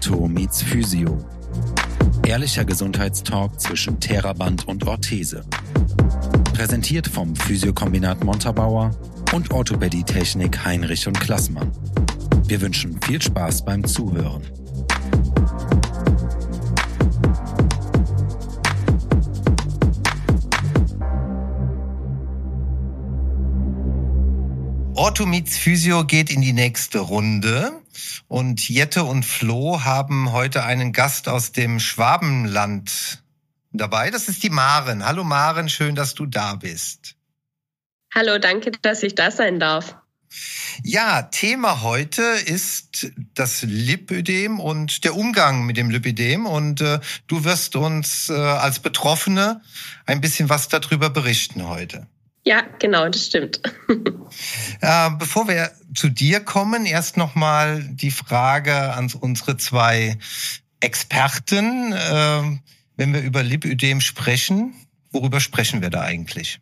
Ortho meets Physio. Ehrlicher Gesundheitstalk zwischen Theraband und Orthese. Präsentiert vom Physiokombinat Montabaur und Orthopädie-Technik Heinrich und Klassmann. Wir wünschen viel Spaß beim Zuhören. Ortho meets Physio geht in die nächste Runde. Und Jette und Flo haben heute einen Gast aus dem Schwabenland dabei. Das ist die Maren. Hallo Maren, schön, dass du da bist. Hallo, danke, dass ich da sein darf. Ja, Thema heute ist das Lipödem und der Umgang mit dem Lipödem. Und äh, du wirst uns äh, als Betroffene ein bisschen was darüber berichten heute. Ja, genau, das stimmt. äh, bevor wir zu dir kommen, erst nochmal die Frage an unsere zwei Experten. Äh, wenn wir über Lipödem sprechen, worüber sprechen wir da eigentlich?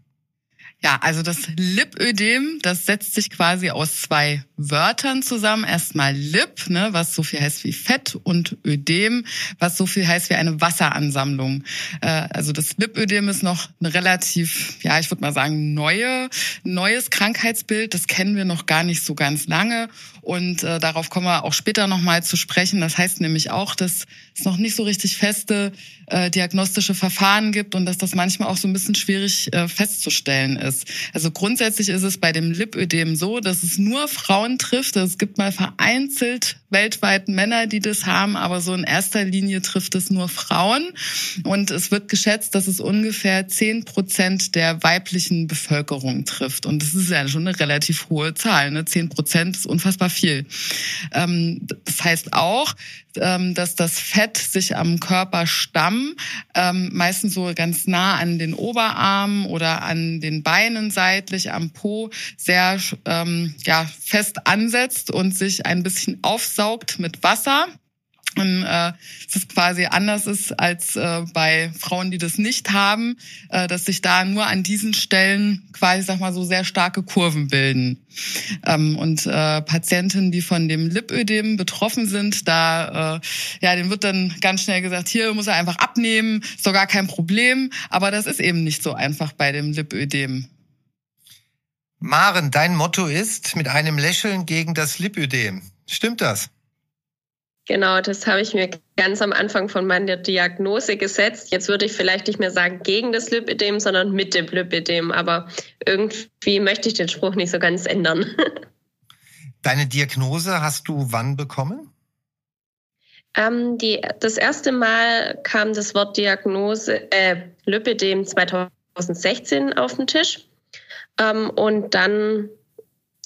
Ja, also das Lipödem, das setzt sich quasi aus zwei Wörtern zusammen. Erstmal Lip, ne, was so viel heißt wie Fett, und Ödem, was so viel heißt wie eine Wasseransammlung. Äh, also das Lipödem ist noch eine relativ, ja, ich würde mal sagen, neue, neues Krankheitsbild. Das kennen wir noch gar nicht so ganz lange. Und äh, darauf kommen wir auch später nochmal zu sprechen. Das heißt nämlich auch, dass es noch nicht so richtig feste äh, diagnostische Verfahren gibt und dass das manchmal auch so ein bisschen schwierig äh, festzustellen ist. Also grundsätzlich ist es bei dem Lipödem so, dass es nur Frauen trifft. Es gibt mal vereinzelt weltweit Männer, die das haben, aber so in erster Linie trifft es nur Frauen. Und es wird geschätzt, dass es ungefähr zehn Prozent der weiblichen Bevölkerung trifft. Und das ist ja schon eine relativ hohe Zahl. Ne? Zehn Prozent ist unfassbar viel. Ähm, das heißt auch, dass das Fett sich am Körperstamm ähm, meistens so ganz nah an den Oberarmen oder an den Beinen seitlich am Po sehr ähm, ja, fest ansetzt und sich ein bisschen aufsaugt mit Wasser und äh, es ist quasi anders ist als äh, bei Frauen, die das nicht haben, äh, dass sich da nur an diesen Stellen quasi, sag mal, so sehr starke Kurven bilden. Ähm, und äh, Patientinnen, die von dem Lipödem betroffen sind, da äh, ja, denen wird dann ganz schnell gesagt, hier muss er einfach abnehmen, ist doch gar kein Problem. Aber das ist eben nicht so einfach bei dem Lipödem. Maren, dein Motto ist mit einem Lächeln gegen das Lipödem. Stimmt das? Genau, das habe ich mir ganz am Anfang von meiner Diagnose gesetzt. Jetzt würde ich vielleicht nicht mehr sagen gegen das Lipidem, sondern mit dem Lipidem. Aber irgendwie möchte ich den Spruch nicht so ganz ändern. Deine Diagnose hast du wann bekommen? Ähm, die, das erste Mal kam das Wort Diagnose, äh, Lipidem 2016 auf den Tisch. Ähm, und dann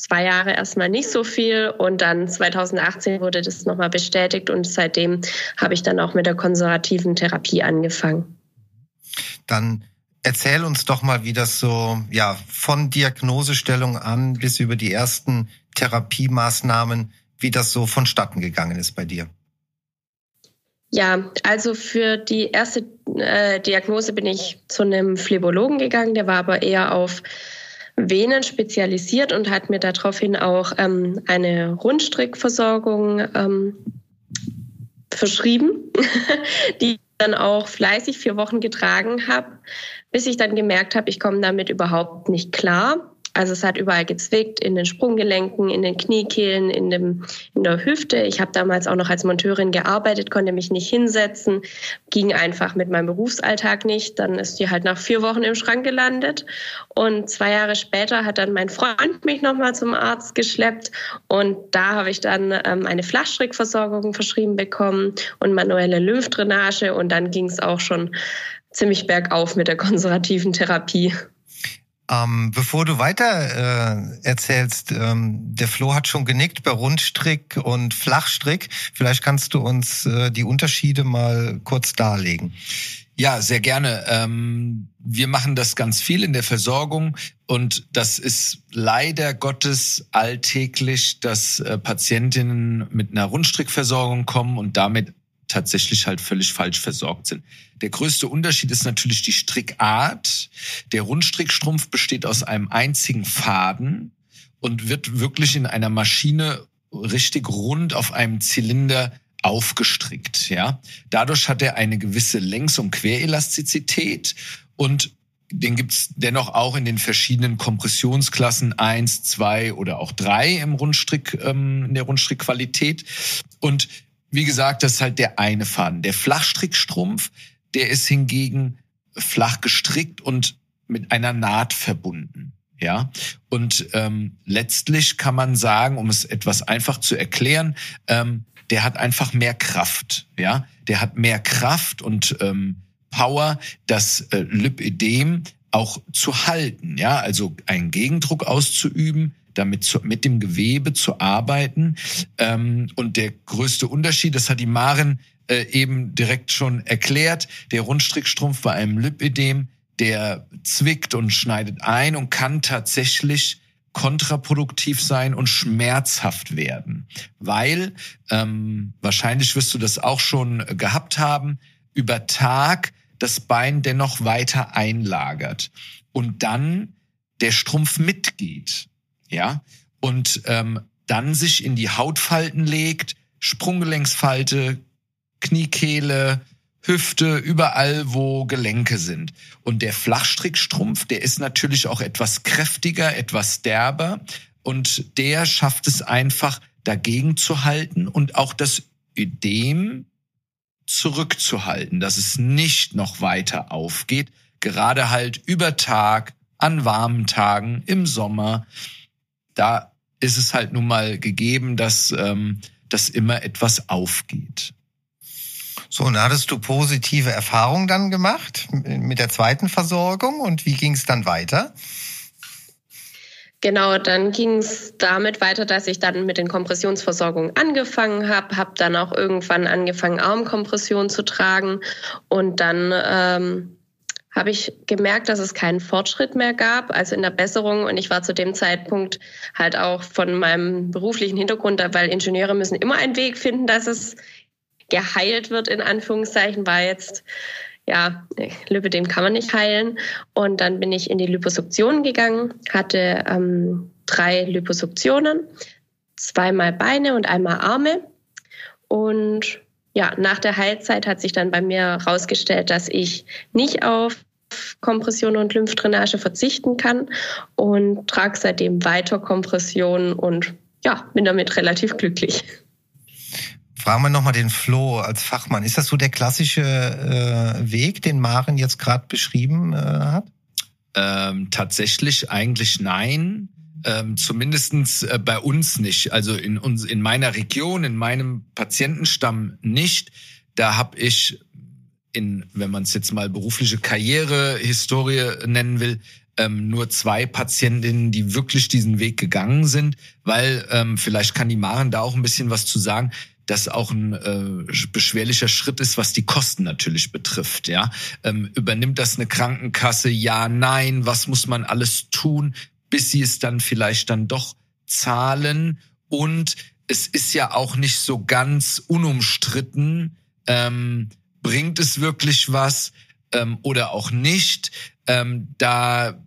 zwei Jahre erstmal nicht so viel und dann 2018 wurde das nochmal bestätigt und seitdem habe ich dann auch mit der konservativen Therapie angefangen. Dann erzähl uns doch mal, wie das so, ja, von Diagnosestellung an bis über die ersten Therapiemaßnahmen, wie das so vonstatten gegangen ist bei dir. Ja, also für die erste äh, Diagnose bin ich zu einem Phlebologen gegangen, der war aber eher auf Venen spezialisiert und hat mir daraufhin auch ähm, eine Rundstrickversorgung ähm, verschrieben, die ich dann auch fleißig vier Wochen getragen habe, bis ich dann gemerkt habe, ich komme damit überhaupt nicht klar also es hat überall gezwickt, in den Sprunggelenken, in den Kniekehlen, in, dem, in der Hüfte. Ich habe damals auch noch als Monteurin gearbeitet, konnte mich nicht hinsetzen, ging einfach mit meinem Berufsalltag nicht. Dann ist die halt nach vier Wochen im Schrank gelandet. Und zwei Jahre später hat dann mein Freund mich nochmal zum Arzt geschleppt. Und da habe ich dann ähm, eine Flachstrickversorgung verschrieben bekommen und manuelle Lymphdrainage. Und dann ging es auch schon ziemlich bergauf mit der konservativen Therapie. Ähm, bevor du weiter äh, erzählst, ähm, der Flo hat schon genickt bei Rundstrick und Flachstrick. Vielleicht kannst du uns äh, die Unterschiede mal kurz darlegen. Ja, sehr gerne. Ähm, wir machen das ganz viel in der Versorgung und das ist leider Gottes alltäglich, dass äh, Patientinnen mit einer Rundstrickversorgung kommen und damit tatsächlich halt völlig falsch versorgt sind. Der größte Unterschied ist natürlich die Strickart. Der Rundstrickstrumpf besteht aus einem einzigen Faden und wird wirklich in einer Maschine richtig rund auf einem Zylinder aufgestrickt. Ja, dadurch hat er eine gewisse Längs- und Querelastizität und den gibt's dennoch auch in den verschiedenen Kompressionsklassen eins, zwei oder auch drei im Rundstrick, ähm, in der Rundstrickqualität. Und wie gesagt, das ist halt der eine Faden. Der Flachstrickstrumpf, der ist hingegen flach gestrickt und mit einer Naht verbunden. Ja, und ähm, letztlich kann man sagen, um es etwas einfach zu erklären, ähm, der hat einfach mehr Kraft. Ja, der hat mehr Kraft und ähm, Power, das äh, Lipödem auch zu halten. Ja, also einen Gegendruck auszuüben, damit zu, mit dem Gewebe zu arbeiten. Ähm, und der größte Unterschied, das hat die Maren äh, eben direkt schon erklärt, der Rundstrickstrumpf bei einem Lipödem der zwickt und schneidet ein und kann tatsächlich kontraproduktiv sein und schmerzhaft werden, weil ähm, wahrscheinlich wirst du das auch schon gehabt haben, über Tag das Bein dennoch weiter einlagert und dann der Strumpf mitgeht, ja, und ähm, dann sich in die Hautfalten legt, Sprunggelenksfalte, Kniekehle, Hüfte, überall, wo Gelenke sind. Und der Flachstrickstrumpf, der ist natürlich auch etwas kräftiger, etwas derber. Und der schafft es einfach, dagegen zu halten und auch das Ödem zurückzuhalten, dass es nicht noch weiter aufgeht. Gerade halt über Tag, an warmen Tagen, im Sommer. Da ist es halt nun mal gegeben, dass ähm, das immer etwas aufgeht. So, und hattest du positive Erfahrungen dann gemacht mit der zweiten Versorgung und wie ging es dann weiter? Genau, dann ging es damit weiter, dass ich dann mit den Kompressionsversorgungen angefangen habe, habe dann auch irgendwann angefangen, Armkompression zu tragen und dann ähm, habe ich gemerkt, dass es keinen Fortschritt mehr gab, also in der Besserung. Und ich war zu dem Zeitpunkt halt auch von meinem beruflichen Hintergrund, weil Ingenieure müssen immer einen Weg finden, dass es geheilt wird, in Anführungszeichen, war jetzt, ja, Lipödem kann man nicht heilen. Und dann bin ich in die Liposuktion gegangen, hatte ähm, drei Liposuktionen, zweimal Beine und einmal Arme. Und ja, nach der Heilzeit hat sich dann bei mir herausgestellt, dass ich nicht auf Kompression und Lymphdrainage verzichten kann und trage seitdem weiter Kompression und ja, bin damit relativ glücklich. Fragen wir nochmal den Flo als Fachmann. Ist das so der klassische äh, Weg, den Maren jetzt gerade beschrieben äh, hat? Ähm, tatsächlich eigentlich nein. Ähm, zumindestens äh, bei uns nicht. Also in, uns, in meiner Region, in meinem Patientenstamm nicht. Da habe ich in, wenn man es jetzt mal berufliche Karrierehistorie nennen will, ähm, nur zwei Patientinnen, die wirklich diesen Weg gegangen sind, weil ähm, vielleicht kann die Maren da auch ein bisschen was zu sagen das auch ein äh, beschwerlicher Schritt ist, was die Kosten natürlich betrifft. Ja, ähm, übernimmt das eine Krankenkasse? Ja, nein. Was muss man alles tun, bis sie es dann vielleicht dann doch zahlen? Und es ist ja auch nicht so ganz unumstritten. Ähm, bringt es wirklich was ähm, oder auch nicht? Ähm, da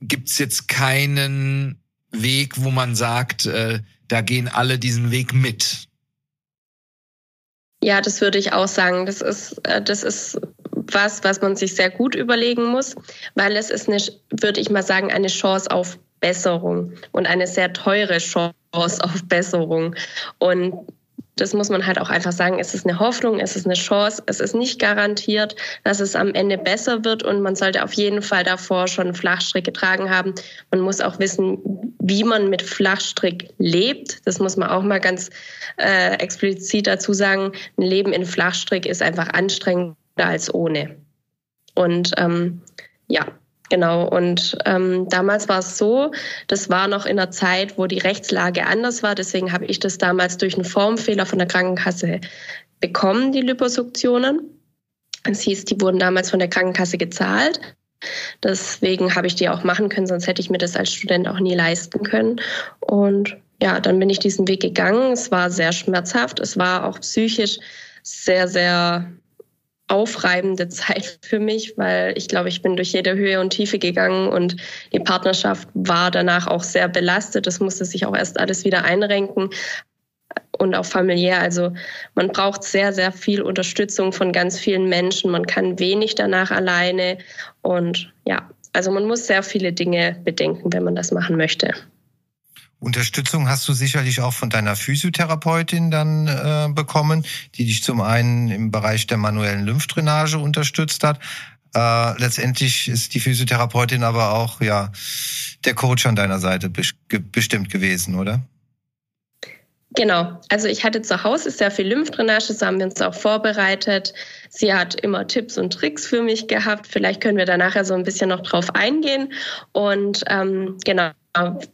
gibt's jetzt keinen Weg, wo man sagt, äh, da gehen alle diesen Weg mit. Ja, das würde ich auch sagen. Das ist, äh, das ist was, was man sich sehr gut überlegen muss, weil es ist eine, würde ich mal sagen, eine Chance auf Besserung und eine sehr teure Chance auf Besserung. Und das muss man halt auch einfach sagen, es ist eine Hoffnung, es ist eine Chance, es ist nicht garantiert, dass es am Ende besser wird und man sollte auf jeden Fall davor schon Flachstrick getragen haben. Man muss auch wissen, wie man mit Flachstrick lebt. Das muss man auch mal ganz äh, explizit dazu sagen. Ein Leben in Flachstrick ist einfach anstrengender als ohne. Und ähm, ja, Genau, und ähm, damals war es so, das war noch in einer Zeit, wo die Rechtslage anders war. Deswegen habe ich das damals durch einen Formfehler von der Krankenkasse bekommen, die Liposuktionen. Es hieß, die wurden damals von der Krankenkasse gezahlt. Deswegen habe ich die auch machen können, sonst hätte ich mir das als Student auch nie leisten können. Und ja, dann bin ich diesen Weg gegangen. Es war sehr schmerzhaft. Es war auch psychisch sehr, sehr aufreibende Zeit für mich, weil ich glaube, ich bin durch jede Höhe und Tiefe gegangen und die Partnerschaft war danach auch sehr belastet. Das musste sich auch erst alles wieder einrenken. und auch familiär. Also man braucht sehr, sehr viel Unterstützung von ganz vielen Menschen. Man kann wenig danach alleine. Und ja, also man muss sehr viele Dinge bedenken, wenn man das machen möchte. Unterstützung hast du sicherlich auch von deiner Physiotherapeutin dann äh, bekommen, die dich zum einen im Bereich der manuellen Lymphdrainage unterstützt hat. Äh, letztendlich ist die Physiotherapeutin aber auch ja der Coach an deiner Seite bestimmt gewesen, oder? Genau, also ich hatte zu Hause sehr viel Lymphdrainage, das haben wir uns auch vorbereitet. Sie hat immer Tipps und Tricks für mich gehabt. Vielleicht können wir da nachher so ein bisschen noch drauf eingehen. Und ähm, genau,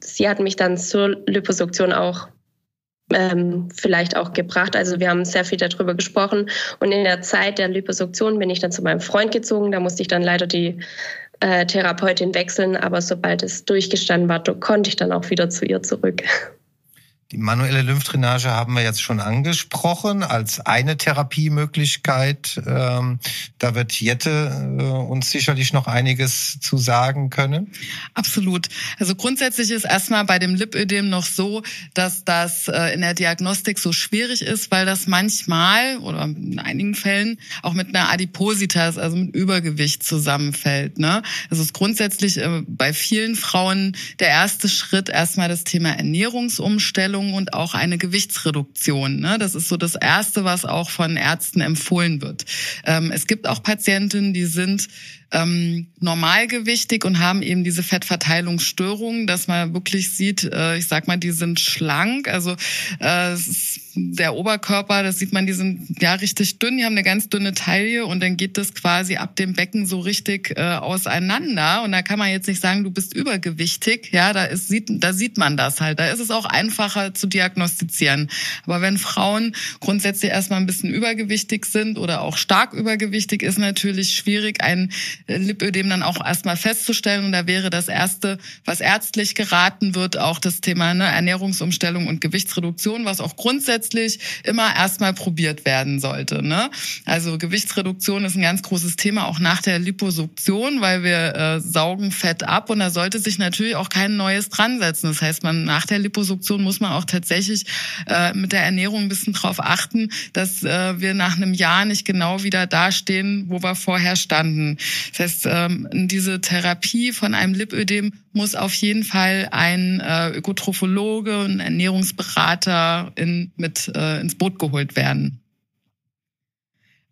sie hat mich dann zur Liposuktion auch ähm, vielleicht auch gebracht. Also wir haben sehr viel darüber gesprochen. Und in der Zeit der Liposuktion bin ich dann zu meinem Freund gezogen. Da musste ich dann leider die äh, Therapeutin wechseln. Aber sobald es durchgestanden war, konnte ich dann auch wieder zu ihr zurück. Die manuelle Lymphdrainage haben wir jetzt schon angesprochen als eine Therapiemöglichkeit. Ähm, da wird Jette äh, uns sicherlich noch einiges zu sagen können. Absolut. Also grundsätzlich ist erstmal bei dem Lipödem noch so, dass das äh, in der Diagnostik so schwierig ist, weil das manchmal oder in einigen Fällen auch mit einer Adipositas, also mit Übergewicht zusammenfällt. Ne? Also es ist grundsätzlich äh, bei vielen Frauen der erste Schritt erstmal das Thema Ernährungsumstellung Ernährung und auch eine Gewichtsreduktion. Ne? Das ist so das Erste, was auch von Ärzten empfohlen wird. Ähm, es gibt auch Patientinnen, die sind ähm, normalgewichtig und haben eben diese Fettverteilungsstörungen, dass man wirklich sieht, äh, ich sag mal, die sind schlank. Also äh, der Oberkörper, das sieht man, die sind ja richtig dünn, die haben eine ganz dünne Taille und dann geht das quasi ab dem Becken so richtig äh, auseinander. Und da kann man jetzt nicht sagen, du bist übergewichtig. Ja, da ist, sieht, da sieht man das halt. Da ist es auch einfacher zu diagnostizieren. Aber wenn Frauen grundsätzlich erstmal ein bisschen übergewichtig sind oder auch stark übergewichtig, ist natürlich schwierig, ein Lipödem dann auch erstmal festzustellen. Und da wäre das Erste, was ärztlich geraten wird, auch das Thema ne, Ernährungsumstellung und Gewichtsreduktion, was auch grundsätzlich immer erstmal probiert werden sollte. Ne? Also Gewichtsreduktion ist ein ganz großes Thema, auch nach der Liposuktion, weil wir äh, saugen Fett ab und da sollte sich natürlich auch kein neues dran setzen. Das heißt, man nach der Liposuktion muss man auch tatsächlich äh, mit der Ernährung ein bisschen drauf achten, dass äh, wir nach einem Jahr nicht genau wieder dastehen, wo wir vorher standen. Das heißt, ähm, diese Therapie von einem Lipödem muss auf jeden Fall ein äh, Ökotrophologe und Ernährungsberater in, mit äh, ins Boot geholt werden.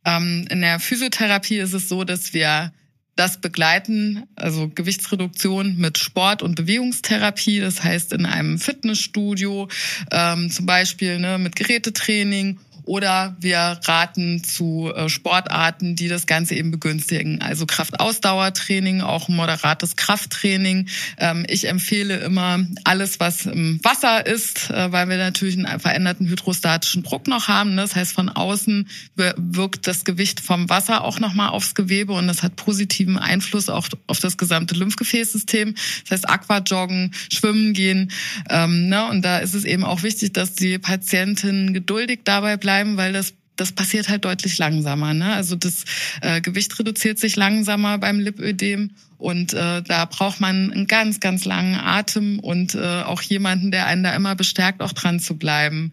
Ähm, in der Physiotherapie ist es so, dass wir das begleiten, also Gewichtsreduktion mit Sport- und Bewegungstherapie, das heißt in einem Fitnessstudio, ähm, zum Beispiel ne, mit Gerätetraining oder wir raten zu äh, Sportarten, die das Ganze eben begünstigen. Also Kraftausdauertraining, auch moderates Krafttraining. Ähm, ich empfehle immer alles, was im Wasser ist, äh, weil wir natürlich einen veränderten hydrostatischen Druck noch haben. Das heißt, von außen wirkt das Gewicht vom Wasser auch nochmal aufs Gewebe und das hat positiven Einfluss auch auf das gesamte Lymphgefäßsystem. Das heißt, Aquajoggen, Schwimmen gehen. Ähm, ne? Und da ist es eben auch wichtig, dass die Patientin geduldig dabei bleibt bleiben, weil das das passiert halt deutlich langsamer. Ne? Also das äh, Gewicht reduziert sich langsamer beim Lipödem und äh, da braucht man einen ganz, ganz langen Atem und äh, auch jemanden, der einen da immer bestärkt, auch dran zu bleiben.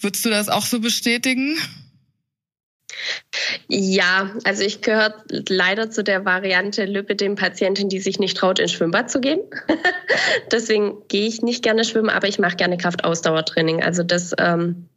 Würdest du das auch so bestätigen? Ja, also ich gehöre leider zu der Variante Lipödem-Patientin, die sich nicht traut, ins Schwimmbad zu gehen. Deswegen gehe ich nicht gerne schwimmen, aber ich mache gerne Kraftausdauertraining. Also das ähm,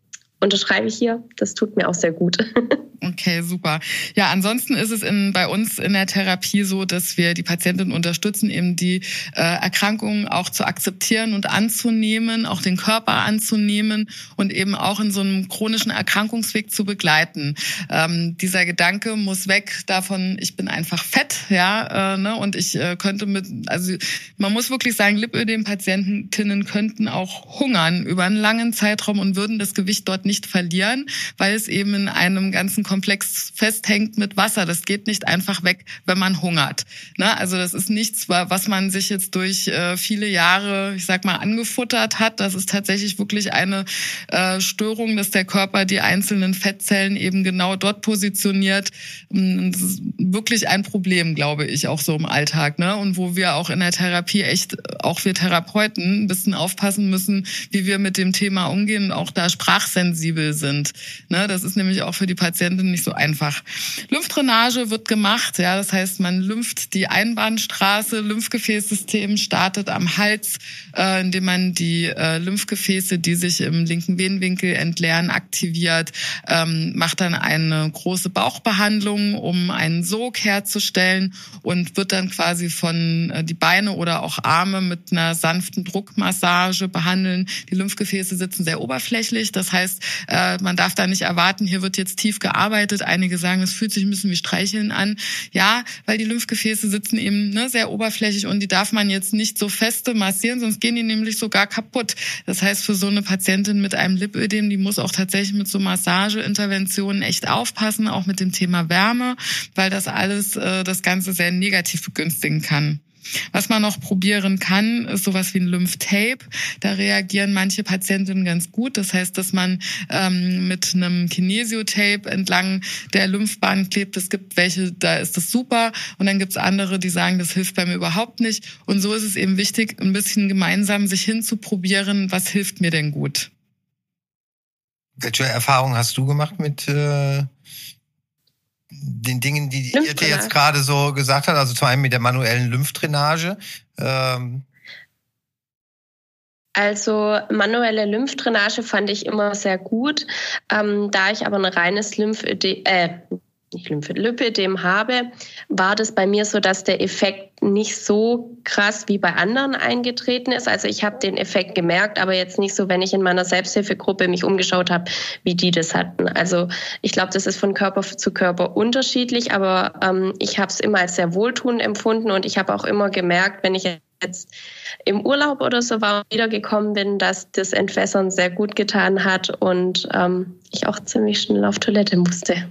unterschreibe ich hier. Das tut mir auch sehr gut. Okay, super. Ja, ansonsten ist es in, bei uns in der Therapie so, dass wir die Patientin unterstützen, eben die äh, Erkrankungen auch zu akzeptieren und anzunehmen, auch den Körper anzunehmen und eben auch in so einem chronischen Erkrankungsweg zu begleiten. Ähm, dieser Gedanke muss weg davon, ich bin einfach fett, ja, äh, ne, und ich äh, könnte mit, also man muss wirklich sagen, Lipödem-Patientinnen könnten auch hungern über einen langen Zeitraum und würden das Gewicht dort nicht verlieren, weil es eben in einem ganzen Komplex festhängt mit Wasser. Das geht nicht einfach weg, wenn man hungert. Ne? Also das ist nichts, was man sich jetzt durch äh, viele Jahre, ich sag mal, angefuttert hat. Das ist tatsächlich wirklich eine äh, Störung, dass der Körper die einzelnen Fettzellen eben genau dort positioniert. Mm, das ist wirklich ein Problem, glaube ich, auch so im Alltag. Ne? Und wo wir auch in der Therapie echt, auch wir Therapeuten, ein bisschen aufpassen müssen, wie wir mit dem Thema umgehen und auch da sprachsensibel lymphsensibel sind. Ne, das ist nämlich auch für die Patientin nicht so einfach. Lymphdrainage wird gemacht, ja, das heißt, man lympht die Einbahnstraße, Lymphgefäßsystem startet am Hals, äh, indem man die äh, Lymphgefäße, die sich im linken Venenwinkel entleeren, aktiviert, ähm, macht dann eine große Bauchbehandlung, um einen Sog herzustellen und wird dann quasi von äh, die Beine oder auch Arme mit einer sanften Druckmassage behandeln. Die Lymphgefäße sitzen sehr oberflächlich, das heißt, äh, man darf da nicht erwarten, hier wird jetzt tief gearbeitet. Einige sagen, es fühlt sich ein bisschen wie Streicheln an. Ja, weil die Lymphgefäße sitzen eben ne, sehr oberflächlich und die darf man jetzt nicht so feste massieren, sonst gehen die nämlich sogar kaputt. Das heißt, für so eine Patientin mit einem Lipödem, die muss auch tatsächlich mit so Massageinterventionen echt aufpassen, auch mit dem Thema Wärme, weil das alles äh, das Ganze sehr negativ begünstigen kann. Was man noch probieren kann, ist sowas wie ein Lymphtape. Da reagieren manche Patientinnen ganz gut. Das heißt, dass man ähm, mit einem Kinesiotape entlang der Lymphbahn klebt. Es gibt welche, da ist das super. Und dann gibt es andere, die sagen, das hilft bei mir überhaupt nicht. Und so ist es eben wichtig, ein bisschen gemeinsam sich hinzuprobieren, was hilft mir denn gut. Welche Erfahrung hast du gemacht mit äh, den Dingen, die Irte jetzt gerade so gesagt hat, also zum einen mit der manuellen Lymphdrainage. Ähm. Also manuelle Lymphdrainage fand ich immer sehr gut. Ähm, da ich aber ein reines Lymphödem, äh, nicht Lymphödem habe, war das bei mir so, dass der Effekt nicht so krass wie bei anderen eingetreten ist. Also ich habe den Effekt gemerkt, aber jetzt nicht so, wenn ich in meiner Selbsthilfegruppe mich umgeschaut habe, wie die das hatten. Also ich glaube, das ist von Körper zu Körper unterschiedlich, aber ähm, ich habe es immer als sehr wohltuend empfunden und ich habe auch immer gemerkt, wenn ich jetzt im Urlaub oder so war wiedergekommen bin, dass das Entwässern sehr gut getan hat und ähm, ich auch ziemlich schnell auf Toilette musste.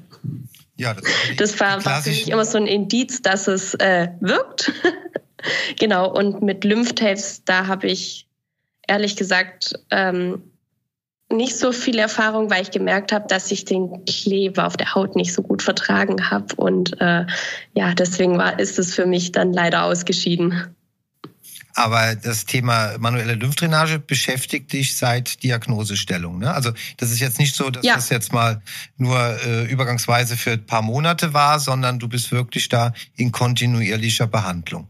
Ja, das, das war, war für mich immer so ein Indiz, dass es äh, wirkt. genau, und mit Lymphtapes, da habe ich ehrlich gesagt ähm, nicht so viel Erfahrung, weil ich gemerkt habe, dass ich den Kleber auf der Haut nicht so gut vertragen habe. Und äh, ja, deswegen war, ist es für mich dann leider ausgeschieden. Aber das Thema manuelle Lymphdrainage beschäftigt dich seit Diagnosestellung. Ne? Also das ist jetzt nicht so, dass ja. das jetzt mal nur äh, übergangsweise für ein paar Monate war, sondern du bist wirklich da in kontinuierlicher Behandlung.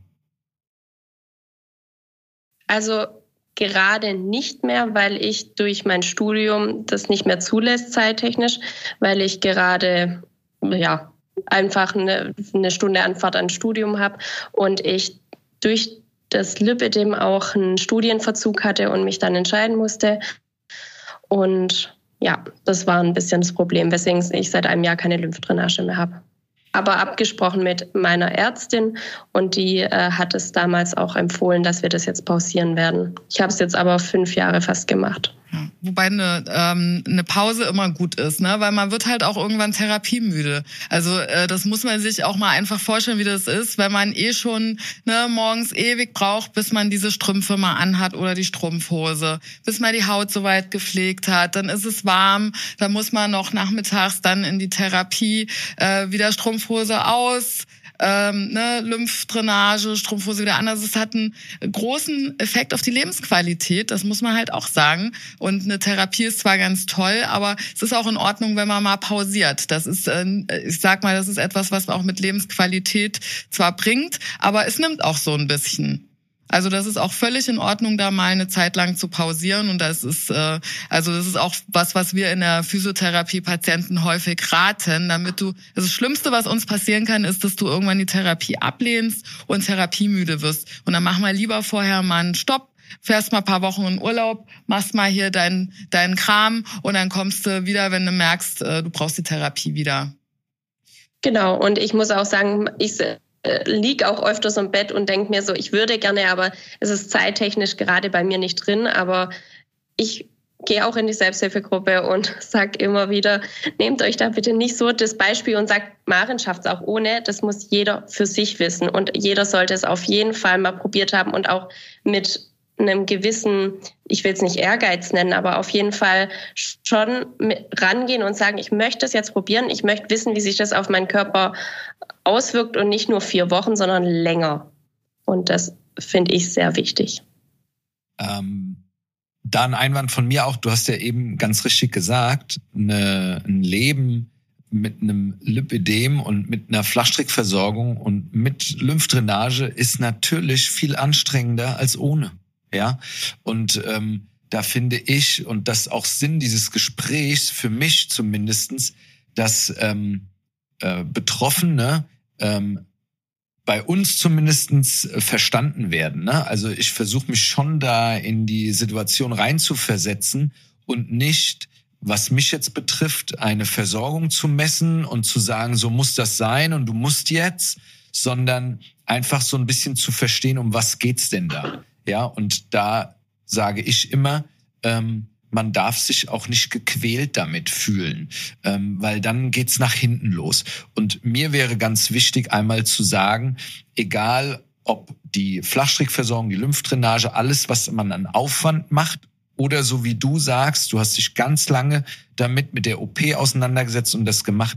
Also gerade nicht mehr, weil ich durch mein Studium das nicht mehr zulässt zeittechnisch, weil ich gerade ja einfach eine, eine Stunde Anfahrt an Studium habe und ich durch das Lipidem auch einen Studienverzug hatte und mich dann entscheiden musste. Und ja, das war ein bisschen das Problem, weswegen ich seit einem Jahr keine Lymphdrainage mehr habe. Aber abgesprochen mit meiner Ärztin und die äh, hat es damals auch empfohlen, dass wir das jetzt pausieren werden. Ich habe es jetzt aber fünf Jahre fast gemacht. Wobei eine, ähm, eine Pause immer gut ist, ne? weil man wird halt auch irgendwann therapiemüde. Also äh, das muss man sich auch mal einfach vorstellen, wie das ist, wenn man eh schon ne, morgens ewig braucht, bis man diese Strümpfe mal anhat oder die Strumpfhose, bis man die Haut soweit gepflegt hat, dann ist es warm, dann muss man noch nachmittags dann in die Therapie äh, wieder Strumpfhose aus ähm, ne, Lymphdrainage, Strumpfhose wieder anders. Es hat einen großen Effekt auf die Lebensqualität, das muss man halt auch sagen. Und eine Therapie ist zwar ganz toll, aber es ist auch in Ordnung, wenn man mal pausiert. Das ist, äh, ich sag mal, das ist etwas, was auch mit Lebensqualität zwar bringt, aber es nimmt auch so ein bisschen. Also das ist auch völlig in Ordnung, da mal eine Zeit lang zu pausieren. Und das ist äh, also das ist auch was, was wir in der Physiotherapie Patienten häufig raten, damit du. Das Schlimmste, was uns passieren kann, ist, dass du irgendwann die Therapie ablehnst und therapiemüde wirst. Und dann mach mal lieber vorher mal einen Stopp, fährst mal ein paar Wochen in Urlaub, machst mal hier deinen deinen Kram und dann kommst du wieder, wenn du merkst, äh, du brauchst die Therapie wieder. Genau, und ich muss auch sagen, ich äh, liege auch öfters im Bett und denke mir so, ich würde gerne, aber es ist zeittechnisch gerade bei mir nicht drin. Aber ich gehe auch in die Selbsthilfegruppe und sage immer wieder, nehmt euch da bitte nicht so das Beispiel und sagt, Maren schafft es auch ohne. Das muss jeder für sich wissen und jeder sollte es auf jeden Fall mal probiert haben und auch mit einem gewissen, ich will es nicht Ehrgeiz nennen, aber auf jeden Fall schon rangehen und sagen, ich möchte es jetzt probieren, ich möchte wissen, wie sich das auf meinen Körper auswirkt und nicht nur vier Wochen, sondern länger. Und das finde ich sehr wichtig. Ähm, da ein Einwand von mir auch, du hast ja eben ganz richtig gesagt, eine, ein Leben mit einem Lipödem und mit einer Flachstrickversorgung und mit Lymphdrainage ist natürlich viel anstrengender als ohne. Ja, und ähm, da finde ich, und das auch Sinn dieses Gesprächs, für mich zumindestens, dass ähm, äh, Betroffene ähm, bei uns zumindestens äh, verstanden werden. Ne? Also ich versuche mich schon da in die Situation reinzuversetzen und nicht, was mich jetzt betrifft, eine Versorgung zu messen und zu sagen, so muss das sein und du musst jetzt, sondern einfach so ein bisschen zu verstehen, um was geht's denn da? Ja, und da sage ich immer, ähm, man darf sich auch nicht gequält damit fühlen, ähm, weil dann geht's nach hinten los. Und mir wäre ganz wichtig, einmal zu sagen, egal ob die Flachstrickversorgung, die Lymphdrainage, alles, was man an Aufwand macht, oder so wie du sagst, du hast dich ganz lange damit mit der OP auseinandergesetzt und das gemacht.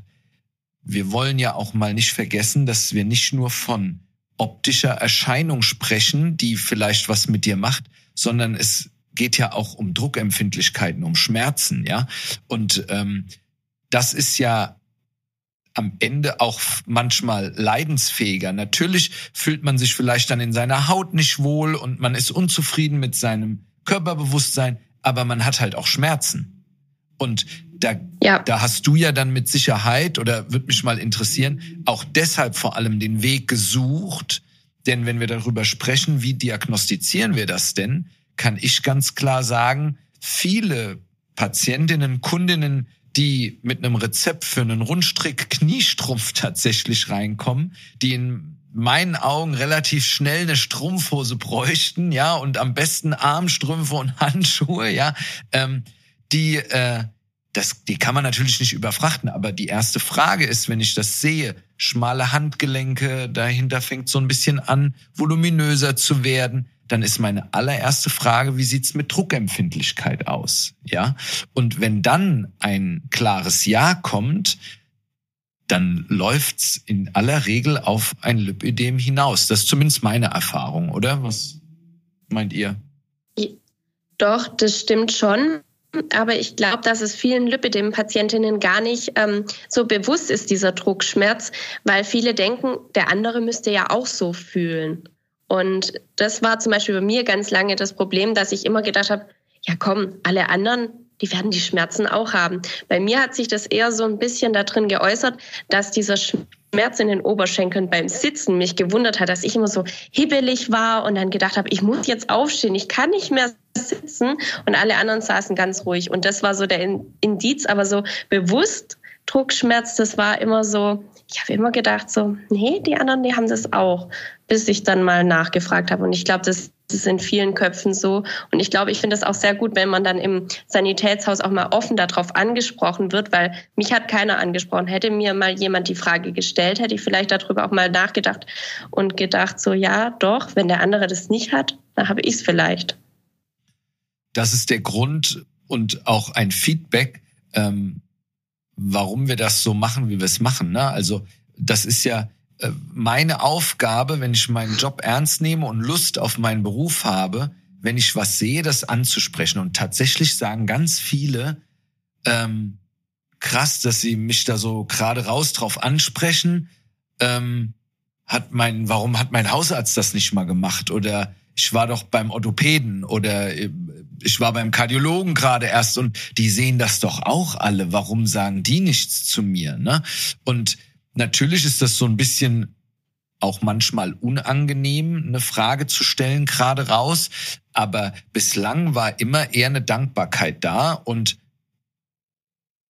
Wir wollen ja auch mal nicht vergessen, dass wir nicht nur von optischer Erscheinung sprechen, die vielleicht was mit dir macht, sondern es geht ja auch um Druckempfindlichkeiten, um Schmerzen, ja. Und ähm, das ist ja am Ende auch manchmal leidensfähiger. Natürlich fühlt man sich vielleicht dann in seiner Haut nicht wohl und man ist unzufrieden mit seinem Körperbewusstsein, aber man hat halt auch Schmerzen. Und da, ja. da hast du ja dann mit Sicherheit oder würde mich mal interessieren, auch deshalb vor allem den Weg gesucht. Denn wenn wir darüber sprechen, wie diagnostizieren wir das denn, kann ich ganz klar sagen, viele Patientinnen, Kundinnen, die mit einem Rezept für einen Rundstrick Kniestrumpf tatsächlich reinkommen, die in meinen Augen relativ schnell eine Strumpfhose bräuchten, ja, und am besten Armstrümpfe und Handschuhe, ja, ähm, die, äh, das, die kann man natürlich nicht überfrachten, aber die erste Frage ist, wenn ich das sehe, schmale Handgelenke, dahinter fängt so ein bisschen an, voluminöser zu werden, dann ist meine allererste Frage, wie sieht's mit Druckempfindlichkeit aus? Ja? Und wenn dann ein klares Ja kommt, dann läuft's in aller Regel auf ein Lipödem hinaus. Das ist zumindest meine Erfahrung, oder? Was meint ihr? Doch, das stimmt schon. Aber ich glaube, dass es vielen Lipidem-Patientinnen gar nicht ähm, so bewusst ist, dieser Druckschmerz, weil viele denken, der andere müsste ja auch so fühlen. Und das war zum Beispiel bei mir ganz lange das Problem, dass ich immer gedacht habe, ja komm, alle anderen, die werden die Schmerzen auch haben. Bei mir hat sich das eher so ein bisschen da drin geäußert, dass dieser Schmerz in den Oberschenkeln beim Sitzen mich gewundert hat, dass ich immer so hibbelig war und dann gedacht habe, ich muss jetzt aufstehen, ich kann nicht mehr sitzen und alle anderen saßen ganz ruhig. Und das war so der Indiz, aber so bewusst Druckschmerz, das war immer so, ich habe immer gedacht so, nee, die anderen, die haben das auch, bis ich dann mal nachgefragt habe. Und ich glaube, das ist in vielen Köpfen so. Und ich glaube, ich finde es auch sehr gut, wenn man dann im Sanitätshaus auch mal offen darauf angesprochen wird, weil mich hat keiner angesprochen. Hätte mir mal jemand die Frage gestellt, hätte ich vielleicht darüber auch mal nachgedacht und gedacht so, ja, doch, wenn der andere das nicht hat, dann habe ich es vielleicht. Das ist der Grund und auch ein Feedback, ähm, warum wir das so machen, wie wir es machen. Ne? Also das ist ja meine Aufgabe, wenn ich meinen Job ernst nehme und Lust auf meinen Beruf habe, wenn ich was sehe, das anzusprechen. Und tatsächlich sagen ganz viele, ähm, krass, dass sie mich da so gerade raus drauf ansprechen. Ähm, hat mein, warum hat mein Hausarzt das nicht mal gemacht? Oder ich war doch beim Orthopäden oder äh, ich war beim Kardiologen gerade erst und die sehen das doch auch alle. Warum sagen die nichts zu mir? Ne? Und natürlich ist das so ein bisschen auch manchmal unangenehm, eine Frage zu stellen, gerade raus. Aber bislang war immer eher eine Dankbarkeit da und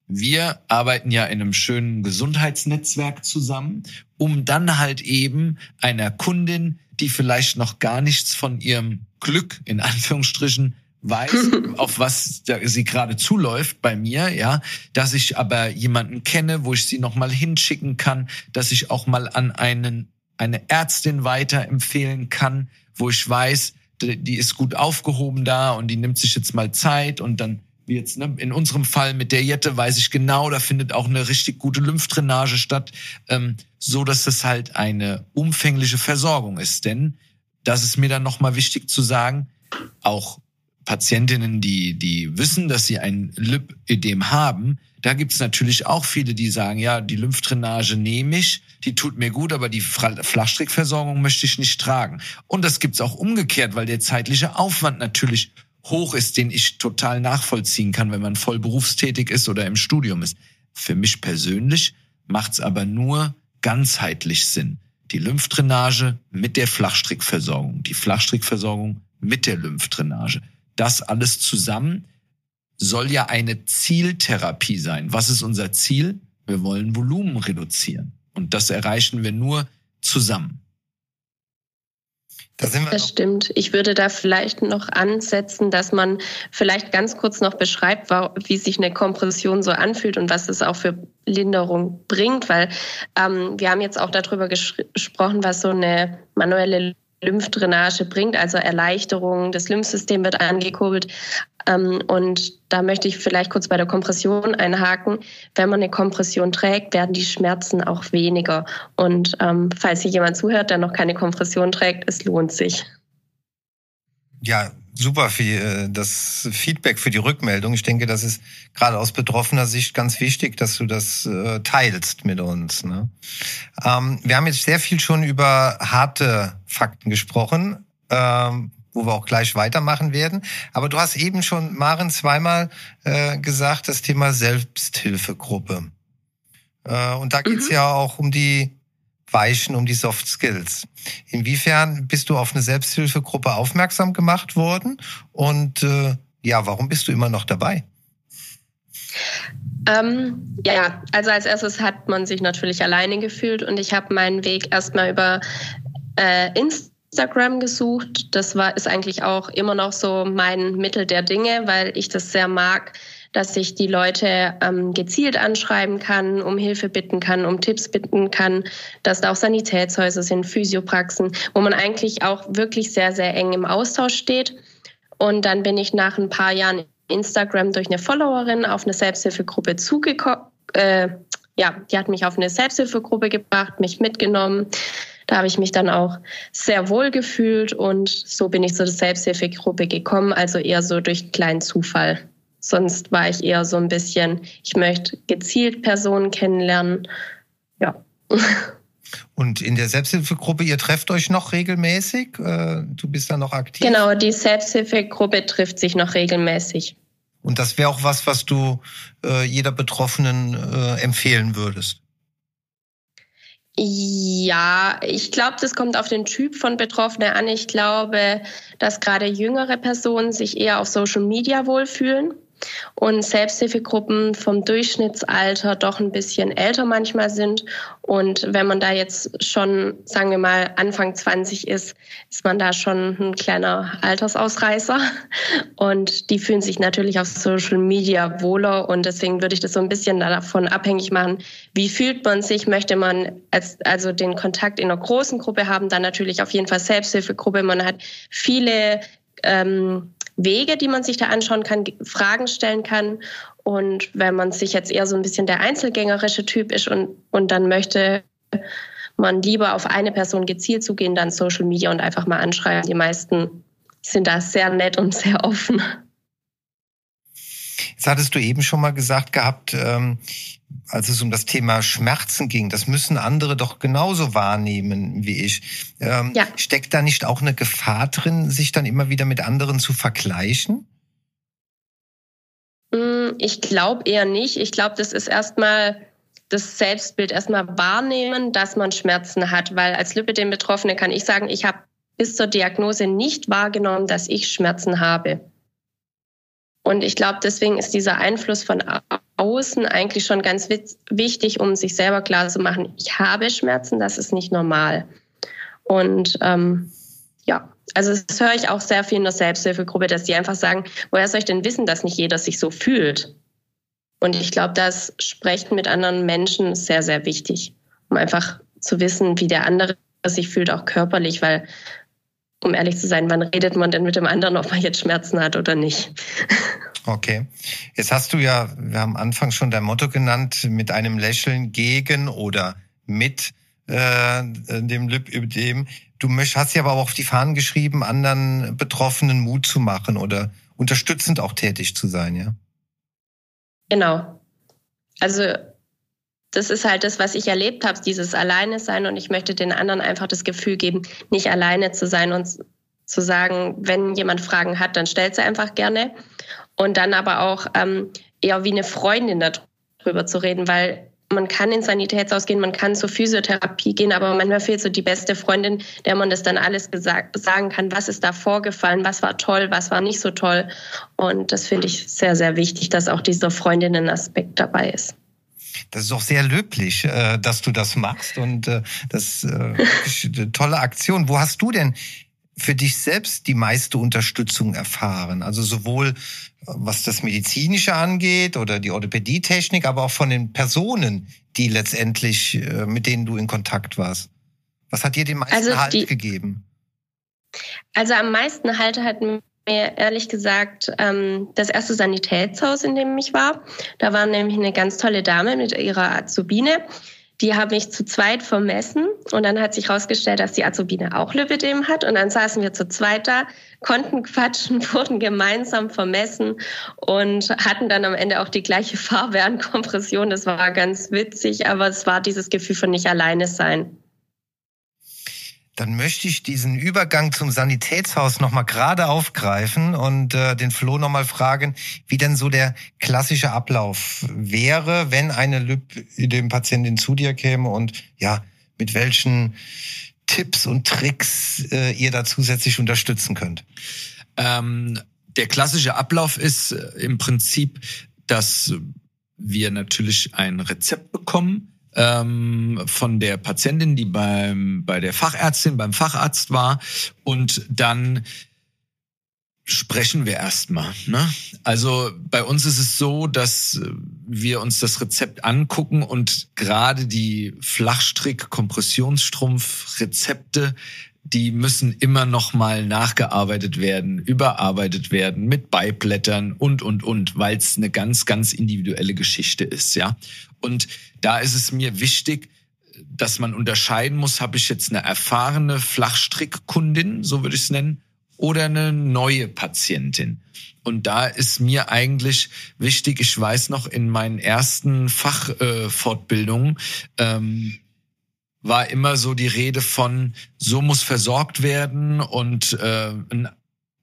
wir arbeiten ja in einem schönen Gesundheitsnetzwerk zusammen, um dann halt eben einer Kundin, die vielleicht noch gar nichts von ihrem Glück in Anführungsstrichen weiß, auf was sie gerade zuläuft bei mir, ja, dass ich aber jemanden kenne, wo ich sie noch mal hinschicken kann, dass ich auch mal an einen eine Ärztin weiterempfehlen kann, wo ich weiß, die ist gut aufgehoben da und die nimmt sich jetzt mal Zeit und dann wie jetzt ne, in unserem Fall mit der Jette weiß ich genau, da findet auch eine richtig gute Lymphdrainage statt, ähm, so dass das halt eine umfängliche Versorgung ist. Denn das ist mir dann noch mal wichtig zu sagen, auch Patientinnen, die, die wissen, dass sie ein Lipödem haben, da gibt's natürlich auch viele, die sagen, ja, die Lymphdrainage nehme ich, die tut mir gut, aber die Flachstrickversorgung möchte ich nicht tragen. Und das gibt's auch umgekehrt, weil der zeitliche Aufwand natürlich hoch ist, den ich total nachvollziehen kann, wenn man voll berufstätig ist oder im Studium ist. Für mich persönlich macht's aber nur ganzheitlich Sinn. Die Lymphdrainage mit der Flachstrickversorgung, die Flachstrickversorgung mit der Lymphdrainage. Das alles zusammen soll ja eine Zieltherapie sein. Was ist unser Ziel? Wir wollen Volumen reduzieren. Und das erreichen wir nur zusammen. Da das stimmt. Ich würde da vielleicht noch ansetzen, dass man vielleicht ganz kurz noch beschreibt, wie sich eine Kompression so anfühlt und was es auch für Linderung bringt, weil ähm, wir haben jetzt auch darüber gesprochen, was so eine manuelle Lymphdrainage bringt, also Erleichterung, das Lymphsystem wird angekurbelt. Ähm, und da möchte ich vielleicht kurz bei der Kompression einhaken. Wenn man eine Kompression trägt, werden die Schmerzen auch weniger. Und ähm, falls hier jemand zuhört, der noch keine Kompression trägt, es lohnt sich. Ja, super für äh, das Feedback, für die Rückmeldung. Ich denke, das ist gerade aus betroffener Sicht ganz wichtig, dass du das äh, teilst mit uns. Ne? Ähm, wir haben jetzt sehr viel schon über harte Fakten gesprochen, ähm, wo wir auch gleich weitermachen werden. Aber du hast eben schon, Maren, zweimal äh, gesagt, das Thema Selbsthilfegruppe. und da geht's mhm. ja auch um die Weichen um die Soft Skills. Inwiefern bist du auf eine Selbsthilfegruppe aufmerksam gemacht worden? Und äh, ja, warum bist du immer noch dabei? Ähm, ja, also als erstes hat man sich natürlich alleine gefühlt und ich habe meinen Weg erstmal über äh, Instagram gesucht. Das war ist eigentlich auch immer noch so mein Mittel der Dinge, weil ich das sehr mag, dass ich die Leute ähm, gezielt anschreiben kann, um Hilfe bitten kann, um Tipps bitten kann, dass da auch Sanitätshäuser sind, Physiopraxen, wo man eigentlich auch wirklich sehr, sehr eng im Austausch steht. Und dann bin ich nach ein paar Jahren Instagram durch eine Followerin auf eine Selbsthilfegruppe zugekommen. Äh, ja, die hat mich auf eine Selbsthilfegruppe gebracht, mich mitgenommen. Da habe ich mich dann auch sehr wohl gefühlt und so bin ich zu der Selbsthilfegruppe gekommen, also eher so durch kleinen Zufall. Sonst war ich eher so ein bisschen, ich möchte gezielt Personen kennenlernen. Ja. Und in der Selbsthilfegruppe, ihr trefft euch noch regelmäßig? Äh, du bist da noch aktiv? Genau, die Selbsthilfegruppe trifft sich noch regelmäßig. Und das wäre auch was, was du äh, jeder Betroffenen äh, empfehlen würdest? Ja, ich glaube, das kommt auf den Typ von Betroffenen an. Ich glaube, dass gerade jüngere Personen sich eher auf Social Media wohlfühlen und Selbsthilfegruppen vom Durchschnittsalter doch ein bisschen älter manchmal sind. Und wenn man da jetzt schon, sagen wir mal, Anfang 20 ist, ist man da schon ein kleiner Altersausreißer. Und die fühlen sich natürlich auf Social Media wohler. Und deswegen würde ich das so ein bisschen davon abhängig machen, wie fühlt man sich? Möchte man als, also den Kontakt in einer großen Gruppe haben, dann natürlich auf jeden Fall Selbsthilfegruppe. Man hat viele ähm, Wege, die man sich da anschauen kann, Fragen stellen kann. Und wenn man sich jetzt eher so ein bisschen der einzelgängerische Typ ist und, und dann möchte man lieber auf eine Person gezielt zugehen, dann Social Media und einfach mal anschreiben. Die meisten sind da sehr nett und sehr offen. Jetzt hattest du eben schon mal gesagt gehabt, ähm, als es um das Thema Schmerzen ging, das müssen andere doch genauso wahrnehmen wie ich. Ähm, ja. Steckt da nicht auch eine Gefahr drin, sich dann immer wieder mit anderen zu vergleichen? Mm, ich glaube eher nicht. Ich glaube, das ist erstmal das Selbstbild erstmal wahrnehmen, dass man Schmerzen hat, weil als Lipidem-Betroffene kann ich sagen, ich habe bis zur Diagnose nicht wahrgenommen, dass ich Schmerzen habe. Und ich glaube, deswegen ist dieser Einfluss von außen eigentlich schon ganz wichtig, um sich selber klar zu machen, ich habe Schmerzen, das ist nicht normal. Und ähm, ja, also das höre ich auch sehr viel in der Selbsthilfegruppe, dass die einfach sagen, woher soll ich denn wissen, dass nicht jeder sich so fühlt? Und ich glaube, das Sprechen mit anderen Menschen ist sehr, sehr wichtig, um einfach zu wissen, wie der andere sich fühlt, auch körperlich, weil um ehrlich zu sein, wann redet man denn mit dem anderen, ob man jetzt Schmerzen hat oder nicht? Okay. Jetzt hast du ja, wir haben Anfang schon dein Motto genannt, mit einem Lächeln gegen oder mit äh, dem Lipödem. Du hast ja aber auch auf die Fahnen geschrieben, anderen Betroffenen Mut zu machen oder unterstützend auch tätig zu sein, ja? Genau. Also das ist halt das, was ich erlebt habe, dieses Alleine sein und ich möchte den anderen einfach das Gefühl geben, nicht alleine zu sein und zu sagen, wenn jemand Fragen hat, dann stellt sie einfach gerne und dann aber auch ähm, eher wie eine Freundin darüber zu reden, weil man kann ins Sanitätshaus gehen, man kann zur Physiotherapie gehen, aber manchmal fehlt so die beste Freundin, der man das dann alles gesagt, sagen kann, was ist da vorgefallen, was war toll, was war nicht so toll. Und das finde ich sehr, sehr wichtig, dass auch dieser Freundinnen-Aspekt dabei ist. Das ist auch sehr löblich, äh, dass du das machst und äh, das ist eine tolle Aktion. Wo hast du denn für dich selbst die meiste Unterstützung erfahren? Also sowohl was das Medizinische angeht oder die Orthopädietechnik, aber auch von den Personen, die letztendlich, äh, mit denen du in Kontakt warst. Was hat dir den meisten also Halt die, gegeben? Also am meisten Halt hat mir ehrlich gesagt ähm, das erste Sanitätshaus, in dem ich war. Da war nämlich eine ganz tolle Dame mit ihrer Azubine. Die habe ich zu zweit vermessen und dann hat sich herausgestellt, dass die Azubine auch Lipidem hat und dann saßen wir zu zweit da, konnten quatschen, wurden gemeinsam vermessen und hatten dann am Ende auch die gleiche Farbe an Kompression. Das war ganz witzig, aber es war dieses Gefühl von nicht alleine sein dann möchte ich diesen Übergang zum Sanitätshaus nochmal gerade aufgreifen und äh, den Flo nochmal fragen, wie denn so der klassische Ablauf wäre, wenn eine Lipödem-Patientin zu dir käme und ja, mit welchen Tipps und Tricks äh, ihr da zusätzlich unterstützen könnt. Ähm, der klassische Ablauf ist äh, im Prinzip, dass wir natürlich ein Rezept bekommen ähm, von der Patientin, die beim, bei der Fachärztin, beim Facharzt war. Und dann sprechen wir erstmal. Ne? Also bei uns ist es so, dass wir uns das Rezept angucken und gerade die Flachstrick-Kompressionsstrumpf-Rezepte, die müssen immer noch mal nachgearbeitet werden, überarbeitet werden mit Beiblättern und und und, weil es eine ganz ganz individuelle Geschichte ist, ja. Und da ist es mir wichtig, dass man unterscheiden muss, habe ich jetzt eine erfahrene Flachstrickkundin, so würde ich es nennen, oder eine neue Patientin. Und da ist mir eigentlich wichtig, ich weiß noch, in meinen ersten Fachfortbildungen äh, ähm, war immer so die Rede von, so muss versorgt werden und äh, ein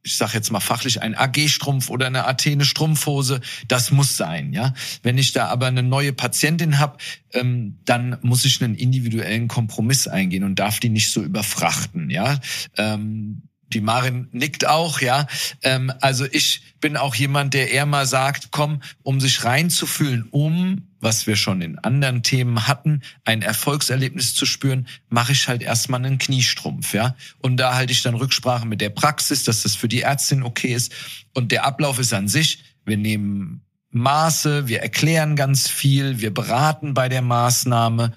ich sage jetzt mal fachlich, ein AG-Strumpf oder eine Athene-Strumpfhose, das muss sein, ja. Wenn ich da aber eine neue Patientin habe, ähm, dann muss ich einen individuellen Kompromiss eingehen und darf die nicht so überfrachten, ja. Ähm, die Marin nickt auch, ja. Ähm, also ich bin auch jemand, der eher mal sagt, komm, um sich reinzufühlen, um, was wir schon in anderen Themen hatten, ein Erfolgserlebnis zu spüren, mache ich halt erstmal einen Kniestrumpf, ja. Und da halte ich dann Rücksprache mit der Praxis, dass das für die Ärztin okay ist. Und der Ablauf ist an sich, wir nehmen Maße, wir erklären ganz viel, wir beraten bei der Maßnahme,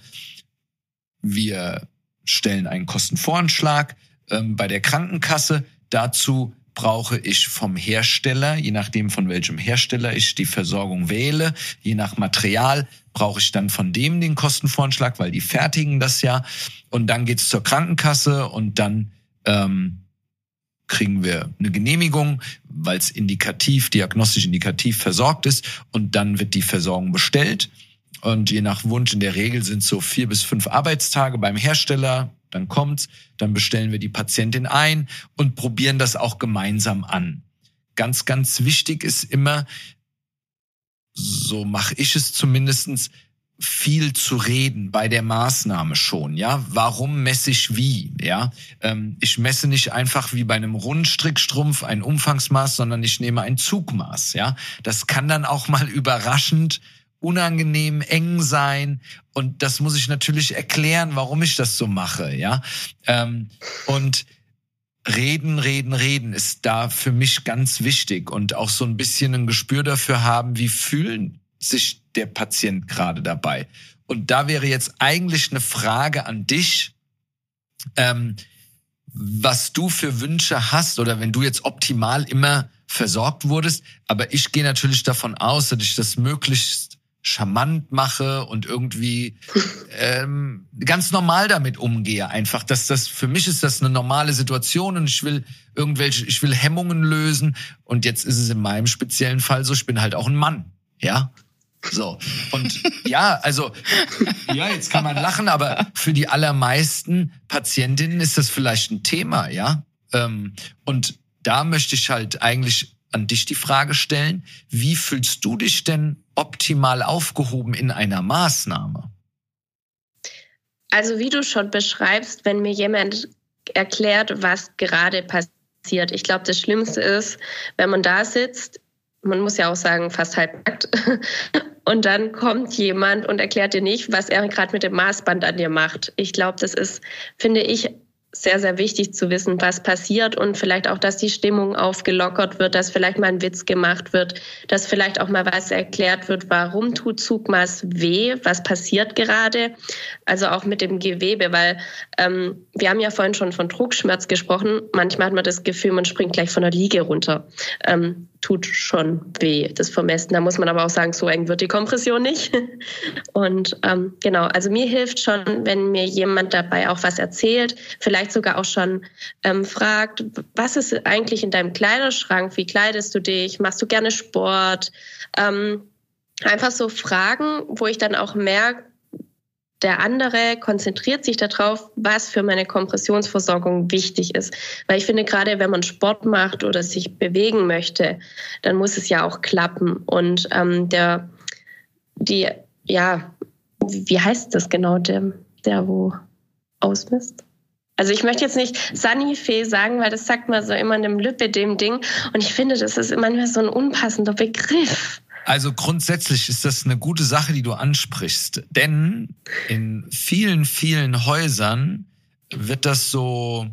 wir stellen einen Kostenvoranschlag, ähm, bei der Krankenkasse. Dazu brauche ich vom Hersteller, je nachdem von welchem Hersteller ich die Versorgung wähle, je nach Material, brauche ich dann von dem den Kostenvoranschlag, weil die fertigen das ja. Und dann geht's zur Krankenkasse und dann ähm, kriegen wir eine Genehmigung, weil es indikativ, diagnostisch indikativ versorgt ist. Und dann wird die Versorgung bestellt. Und je nach Wunsch, in der Regel sind so vier bis fünf Arbeitstage beim Hersteller, dann kommt's, dann bestellen wir die Patientin ein und probieren das auch gemeinsam an. Ganz, ganz wichtig ist immer, so mache ich es zumindestens viel zu reden bei der Maßnahme schon, ja. Warum messe ich wie, ja? Ähm, ich messe nicht einfach wie bei einem Rundstrickstrumpf ein Umfangsmaß, sondern ich nehme ein Zugmaß, ja. Das kann dann auch mal überraschend unangenehm, eng sein. Und das muss ich natürlich erklären, warum ich das so mache, ja. Ähm, und reden, reden, reden ist da für mich ganz wichtig und auch so ein bisschen ein Gespür dafür haben, wie fühlen sich der Patient gerade dabei. Und da wäre jetzt eigentlich eine Frage an dich. Ähm, was du für Wünsche hast oder wenn du jetzt optimal immer versorgt wurdest. Aber ich gehe natürlich davon aus, dass ich das möglichst charmant mache und irgendwie ähm, ganz normal damit umgehe. Einfach, dass das für mich ist das eine normale Situation und ich will irgendwelche, ich will Hemmungen lösen. Und jetzt ist es in meinem speziellen Fall so, ich bin halt auch ein Mann, ja. So. Und ja, also, ja, jetzt kann man lachen, aber für die allermeisten Patientinnen ist das vielleicht ein Thema, ja. Ähm, und da möchte ich halt eigentlich an dich die Frage stellen, wie fühlst du dich denn optimal aufgehoben in einer Maßnahme? Also wie du schon beschreibst, wenn mir jemand erklärt, was gerade passiert. Ich glaube, das Schlimmste ist, wenn man da sitzt, man muss ja auch sagen, fast halb nackt, und dann kommt jemand und erklärt dir nicht, was er gerade mit dem Maßband an dir macht. Ich glaube, das ist, finde ich, sehr, sehr wichtig zu wissen, was passiert und vielleicht auch, dass die Stimmung aufgelockert wird, dass vielleicht mal ein Witz gemacht wird, dass vielleicht auch mal was erklärt wird, warum tut Zugmaß weh, was passiert gerade, also auch mit dem Gewebe, weil ähm, wir haben ja vorhin schon von Druckschmerz gesprochen. Manchmal hat man das Gefühl, man springt gleich von der Liege runter. Ähm, tut schon weh, das Vermessen. Da muss man aber auch sagen, so eng wird die Kompression nicht. Und ähm, genau, also mir hilft schon, wenn mir jemand dabei auch was erzählt, vielleicht sogar auch schon ähm, fragt, was ist eigentlich in deinem Kleiderschrank, wie kleidest du dich, machst du gerne Sport? Ähm, einfach so Fragen, wo ich dann auch merke, der andere konzentriert sich darauf, was für meine Kompressionsversorgung wichtig ist. Weil ich finde, gerade wenn man Sport macht oder sich bewegen möchte, dann muss es ja auch klappen. Und ähm, der, die, ja, wie heißt das genau, der, der wo ausmisst? Also ich möchte jetzt nicht Sunnyfee sagen, weil das sagt man so immer in dem Lippe dem Ding. Und ich finde, das ist manchmal so ein unpassender Begriff. Also grundsätzlich ist das eine gute Sache, die du ansprichst. Denn in vielen, vielen Häusern wird das so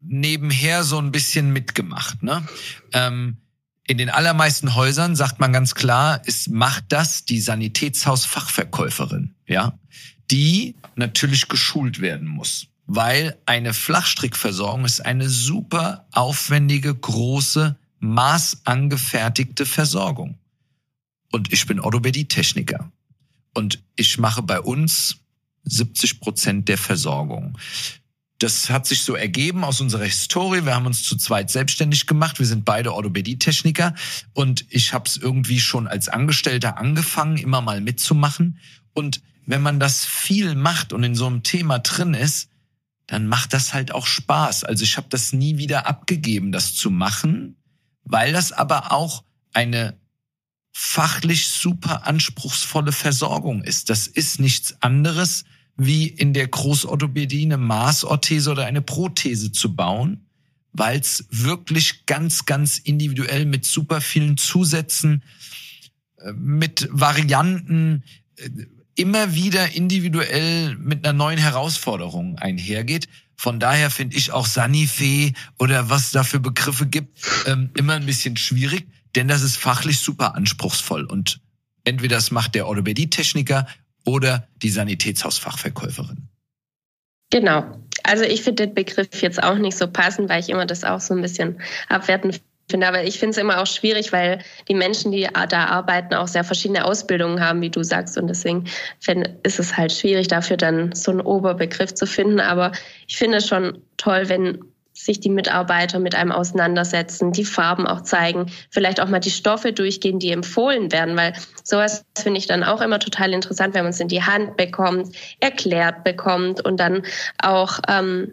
nebenher so ein bisschen mitgemacht. Ne? Ähm, in den allermeisten Häusern sagt man ganz klar, es macht das die Sanitätshausfachverkäuferin, ja, die natürlich geschult werden muss, weil eine Flachstrickversorgung ist eine super aufwendige, große maßangefertigte Versorgung. Und ich bin Orthopädie-Techniker. Und ich mache bei uns 70 Prozent der Versorgung. Das hat sich so ergeben aus unserer Historie. Wir haben uns zu zweit selbstständig gemacht. Wir sind beide Orthopädie-Techniker. Und ich habe es irgendwie schon als Angestellter angefangen, immer mal mitzumachen. Und wenn man das viel macht und in so einem Thema drin ist, dann macht das halt auch Spaß. Also ich habe das nie wieder abgegeben, das zu machen, weil das aber auch eine fachlich super anspruchsvolle Versorgung ist. Das ist nichts anderes, wie in der Großorthopädie eine Maßorthese oder eine Prothese zu bauen, weil es wirklich ganz, ganz individuell mit super vielen Zusätzen, äh, mit Varianten, äh, immer wieder individuell mit einer neuen Herausforderung einhergeht. Von daher finde ich auch Sanifee oder was da für Begriffe gibt, ähm, immer ein bisschen schwierig, denn das ist fachlich super anspruchsvoll und entweder das macht der Orthopädie-Techniker oder die Sanitätshausfachverkäuferin. Genau. Also ich finde den Begriff jetzt auch nicht so passend, weil ich immer das auch so ein bisschen abwertend finde. Aber ich finde es immer auch schwierig, weil die Menschen, die da arbeiten, auch sehr verschiedene Ausbildungen haben, wie du sagst. Und deswegen ist es halt schwierig, dafür dann so einen Oberbegriff zu finden. Aber ich finde es schon toll, wenn sich die Mitarbeiter mit einem auseinandersetzen, die Farben auch zeigen, vielleicht auch mal die Stoffe durchgehen, die empfohlen werden, weil sowas finde ich dann auch immer total interessant, wenn man es in die Hand bekommt, erklärt bekommt und dann auch ähm,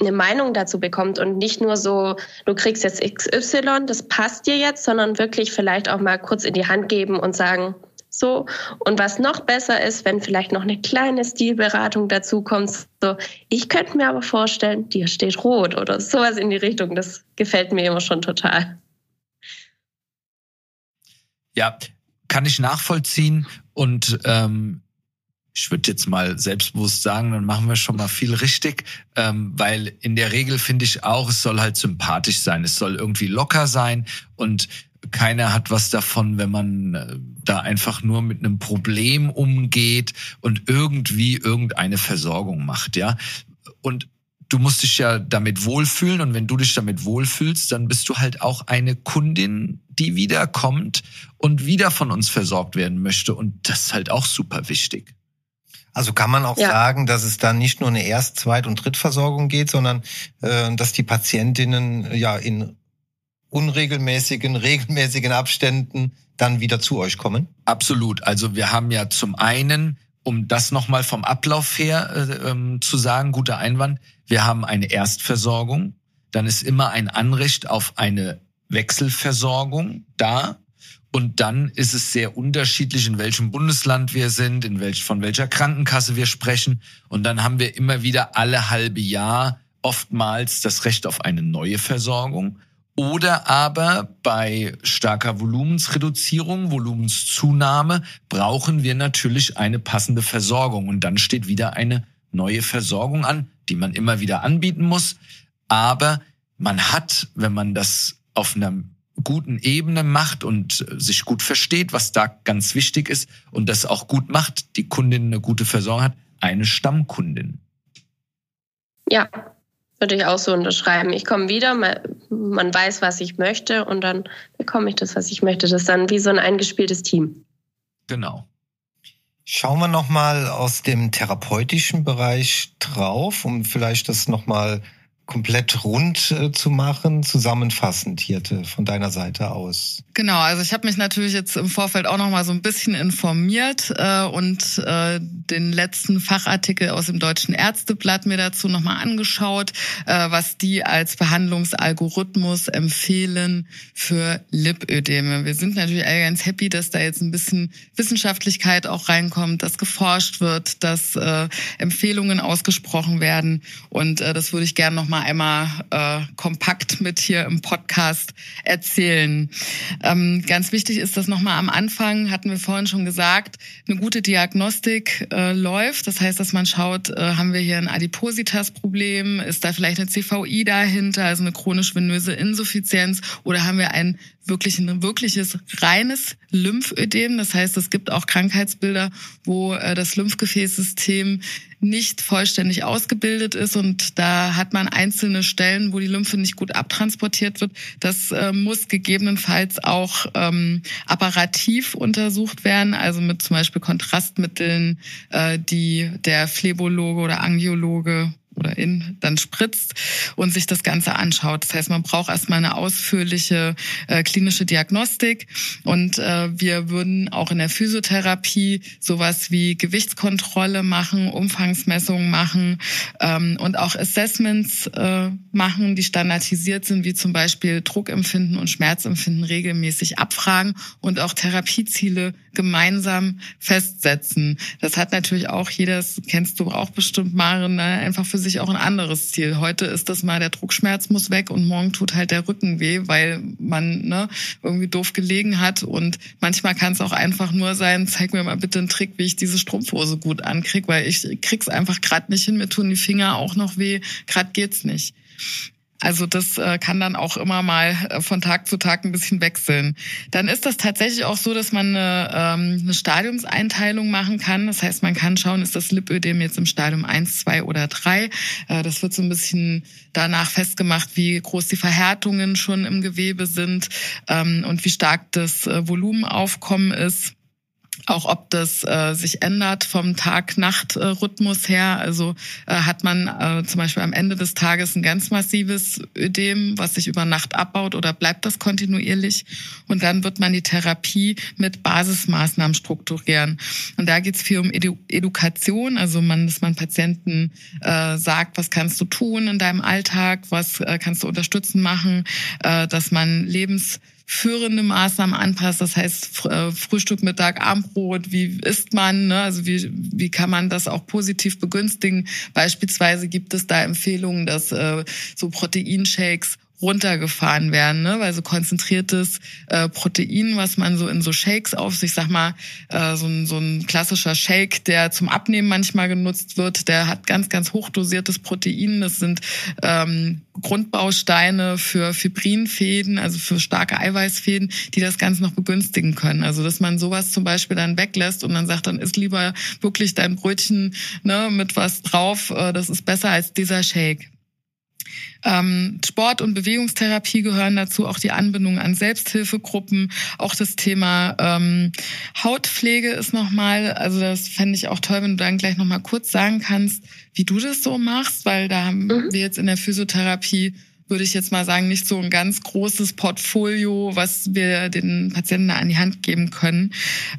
eine Meinung dazu bekommt und nicht nur so, du kriegst jetzt XY, das passt dir jetzt, sondern wirklich vielleicht auch mal kurz in die Hand geben und sagen, so. Und was noch besser ist, wenn vielleicht noch eine kleine Stilberatung dazu kommt, so, ich könnte mir aber vorstellen, dir steht rot oder sowas in die Richtung, das gefällt mir immer schon total. Ja, kann ich nachvollziehen und ähm, ich würde jetzt mal selbstbewusst sagen, dann machen wir schon mal viel richtig, ähm, weil in der Regel finde ich auch, es soll halt sympathisch sein, es soll irgendwie locker sein und keiner hat was davon, wenn man äh, da einfach nur mit einem Problem umgeht und irgendwie irgendeine Versorgung macht, ja. Und du musst dich ja damit wohlfühlen und wenn du dich damit wohlfühlst, dann bist du halt auch eine Kundin, die wiederkommt und wieder von uns versorgt werden möchte und das ist halt auch super wichtig. Also kann man auch ja. sagen, dass es dann nicht nur eine Erst-, Zweit- und Drittversorgung geht, sondern äh, dass die Patientinnen ja in unregelmäßigen, regelmäßigen Abständen dann wieder zu euch kommen? Absolut. Also wir haben ja zum einen, um das nochmal vom Ablauf her äh, ähm, zu sagen, guter Einwand, wir haben eine Erstversorgung, dann ist immer ein Anrecht auf eine Wechselversorgung da. Und dann ist es sehr unterschiedlich, in welchem Bundesland wir sind, in welch, von welcher Krankenkasse wir sprechen. Und dann haben wir immer wieder alle halbe Jahr oftmals das Recht auf eine neue Versorgung. Oder aber bei starker Volumensreduzierung, Volumenszunahme brauchen wir natürlich eine passende Versorgung. Und dann steht wieder eine neue Versorgung an, die man immer wieder anbieten muss. Aber man hat, wenn man das auf einer guten Ebene macht und sich gut versteht, was da ganz wichtig ist und das auch gut macht, die Kundin eine gute Versorgung hat, eine Stammkundin. Ja, würde ich auch so unterschreiben. Ich komme wieder, man weiß, was ich möchte und dann bekomme ich das, was ich möchte. Das ist dann wie so ein eingespieltes Team. Genau. Schauen wir noch mal aus dem therapeutischen Bereich drauf, um vielleicht das noch mal komplett rund äh, zu machen, zusammenfassend, Hirte, von deiner Seite aus? Genau, also ich habe mich natürlich jetzt im Vorfeld auch noch mal so ein bisschen informiert äh, und äh, den letzten Fachartikel aus dem Deutschen Ärzteblatt mir dazu noch mal angeschaut, äh, was die als Behandlungsalgorithmus empfehlen für Lipödeme. Wir sind natürlich alle ganz happy, dass da jetzt ein bisschen Wissenschaftlichkeit auch reinkommt, dass geforscht wird, dass äh, Empfehlungen ausgesprochen werden und das würde ich gerne noch mal mal einmal äh, kompakt mit hier im Podcast erzählen. Ähm, ganz wichtig ist das nochmal am Anfang, hatten wir vorhin schon gesagt, eine gute Diagnostik äh, läuft. Das heißt, dass man schaut, äh, haben wir hier ein Adipositas-Problem, ist da vielleicht eine CVI dahinter, also eine chronisch-venöse Insuffizienz oder haben wir ein wirklich ein wirkliches reines Lymphödem. Das heißt, es gibt auch Krankheitsbilder, wo äh, das Lymphgefäßsystem nicht vollständig ausgebildet ist und da hat man einzelne Stellen, wo die Lymphe nicht gut abtransportiert wird. Das äh, muss gegebenenfalls auch ähm, apparativ untersucht werden, also mit zum Beispiel Kontrastmitteln, äh, die der Phlebologe oder Angiologe oder in dann spritzt und sich das Ganze anschaut. Das heißt, man braucht erstmal eine ausführliche äh, klinische Diagnostik und äh, wir würden auch in der Physiotherapie sowas wie Gewichtskontrolle machen, Umfangsmessungen machen ähm, und auch Assessments äh, machen, die standardisiert sind, wie zum Beispiel Druckempfinden und Schmerzempfinden regelmäßig abfragen und auch Therapieziele gemeinsam festsetzen. Das hat natürlich auch jeder, das kennst du auch bestimmt, Maren, ne? einfach für sich auch ein anderes Ziel. Heute ist das mal, der Druckschmerz muss weg und morgen tut halt der Rücken weh, weil man ne, irgendwie doof gelegen hat. Und manchmal kann es auch einfach nur sein, zeig mir mal bitte einen Trick, wie ich diese Strumpfhose gut ankrieg, weil ich krieg's einfach gerade nicht hin, mir tun die Finger auch noch weh, gerade geht's nicht. Also das äh, kann dann auch immer mal äh, von Tag zu Tag ein bisschen wechseln. Dann ist das tatsächlich auch so, dass man eine, ähm, eine Stadiumseinteilung machen kann. Das heißt, man kann schauen, ist das Lipödem jetzt im Stadium 1, 2 oder 3. Äh, das wird so ein bisschen danach festgemacht, wie groß die Verhärtungen schon im Gewebe sind ähm, und wie stark das Volumenaufkommen ist auch ob das äh, sich ändert vom Tag-Nacht-Rhythmus her. Also äh, hat man äh, zum Beispiel am Ende des Tages ein ganz massives Ödem, was sich über Nacht abbaut oder bleibt das kontinuierlich? Und dann wird man die Therapie mit Basismaßnahmen strukturieren. Und da geht es viel um Edu Education, also man, dass man Patienten äh, sagt, was kannst du tun in deinem Alltag, was äh, kannst du unterstützen machen, äh, dass man Lebens führende Maßnahmen anpasst. Das heißt äh, Frühstück, Mittag, Abendbrot. Wie isst man? Ne? Also wie, wie kann man das auch positiv begünstigen? Beispielsweise gibt es da Empfehlungen, dass äh, so Proteinshakes runtergefahren werden, ne? weil so konzentriertes äh, Protein, was man so in so Shakes auf sich, sag mal, äh, so, ein, so ein klassischer Shake, der zum Abnehmen manchmal genutzt wird, der hat ganz, ganz hochdosiertes Protein. Das sind ähm, Grundbausteine für Fibrinfäden, also für starke Eiweißfäden, die das Ganze noch begünstigen können. Also dass man sowas zum Beispiel dann weglässt und dann sagt, dann isst lieber wirklich dein Brötchen ne, mit was drauf, äh, das ist besser als dieser Shake. Ähm, Sport- und Bewegungstherapie gehören dazu, auch die Anbindung an Selbsthilfegruppen, auch das Thema ähm, Hautpflege ist nochmal, also das fände ich auch toll, wenn du dann gleich nochmal kurz sagen kannst, wie du das so machst, weil da haben mhm. wir jetzt in der Physiotherapie würde ich jetzt mal sagen, nicht so ein ganz großes Portfolio, was wir den Patienten an die Hand geben können.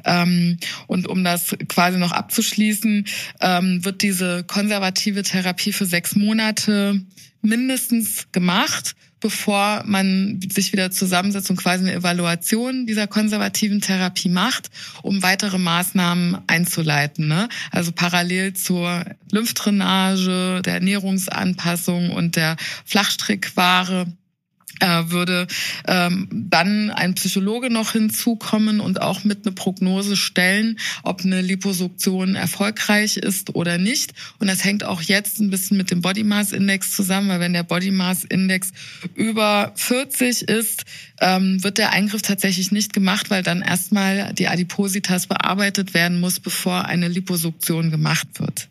Ähm, und um das quasi noch abzuschließen, ähm, wird diese konservative Therapie für sechs Monate mindestens gemacht bevor man sich wieder zusammensetzt und quasi eine Evaluation dieser konservativen Therapie macht, um weitere Maßnahmen einzuleiten. Ne? Also parallel zur Lymphdrainage, der Ernährungsanpassung und der Flachstrickware würde ähm, dann ein Psychologe noch hinzukommen und auch mit eine Prognose stellen, ob eine Liposuktion erfolgreich ist oder nicht. Und das hängt auch jetzt ein bisschen mit dem Body Mass Index zusammen, weil wenn der Body Mass Index über 40 ist, ähm, wird der Eingriff tatsächlich nicht gemacht, weil dann erstmal die Adipositas bearbeitet werden muss, bevor eine Liposuktion gemacht wird.